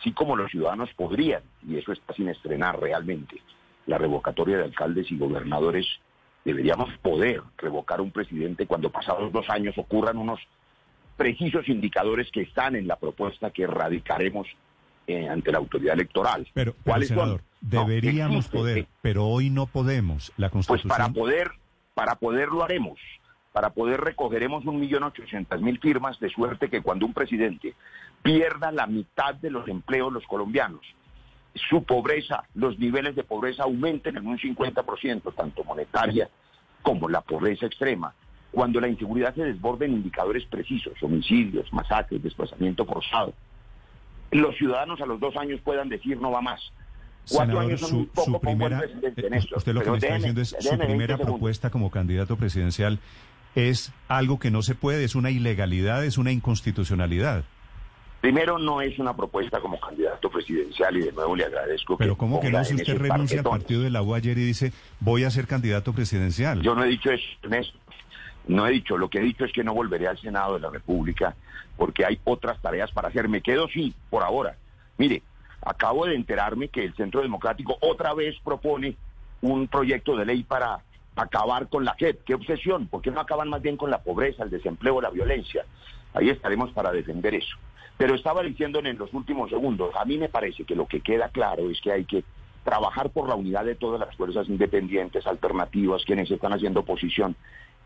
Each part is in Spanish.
así como los ciudadanos podrían, y eso está sin estrenar realmente, la revocatoria de alcaldes y gobernadores, deberíamos poder revocar un presidente cuando pasados dos años ocurran unos precisos indicadores que están en la propuesta que radicaremos eh, ante la autoridad electoral. Pero, pero, ¿Cuáles senador? No, deberíamos existe, poder, pero hoy no podemos. La Pues Constitución... para poder, para poder lo haremos. Para poder recogeremos un millón ochocientas mil firmas de suerte que cuando un presidente pierda la mitad de los empleos los colombianos, su pobreza, los niveles de pobreza aumenten en un 50%, tanto monetaria como la pobreza extrema. Cuando la inseguridad se desborde en indicadores precisos, homicidios, masacres, desplazamiento forzado, los ciudadanos a los dos años puedan decir no va más. Cuatro Senador, años son su, un poco su primera, presidente en eh, esto. usted lo que me está diciendo es su déjeme 20 primera propuesta como candidato presidencial es algo que no se puede, es una ilegalidad, es una inconstitucionalidad. Primero, no es una propuesta como candidato presidencial y de nuevo le agradezco Pero que ¿cómo que no? Si usted renuncia al partido de la U ayer y dice voy a ser candidato presidencial. Yo no he dicho eso, Ernesto. No he dicho, lo que he dicho es que no volveré al Senado de la República porque hay otras tareas para hacer. Me quedo sí, por ahora. Mire, acabo de enterarme que el Centro Democrático otra vez propone un proyecto de ley para acabar con la JEP. Qué obsesión, ¿por qué no acaban más bien con la pobreza, el desempleo, la violencia? Ahí estaremos para defender eso. Pero estaba diciendo en los últimos segundos, a mí me parece que lo que queda claro es que hay que trabajar por la unidad de todas las fuerzas independientes, alternativas, quienes están haciendo oposición,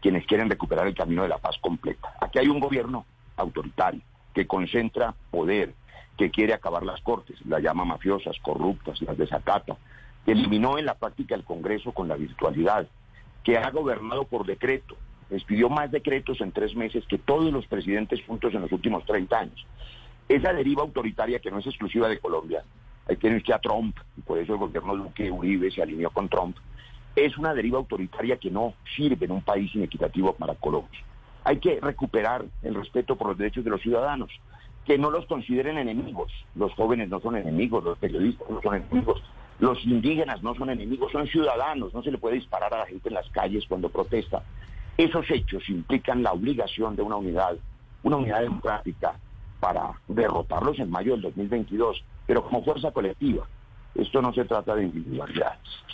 quienes quieren recuperar el camino de la paz completa. Aquí hay un gobierno autoritario que concentra poder, que quiere acabar las cortes, las llama mafiosas, corruptas, las desacata, que eliminó en la práctica el Congreso con la virtualidad, que ha gobernado por decreto, expidió más decretos en tres meses que todos los presidentes juntos en los últimos 30 años. Esa deriva autoritaria que no es exclusiva de Colombia, ahí tiene usted a Trump, y por eso el gobierno Duque Uribe se alineó con Trump, es una deriva autoritaria que no sirve en un país inequitativo para Colombia. Hay que recuperar el respeto por los derechos de los ciudadanos, que no los consideren enemigos. Los jóvenes no son enemigos, los periodistas no son enemigos, los indígenas no son enemigos, son ciudadanos. No se le puede disparar a la gente en las calles cuando protesta. Esos hechos implican la obligación de una unidad, una unidad democrática para derrotarlos en mayo del 2022, pero como fuerza colectiva. Esto no se trata de individualidades.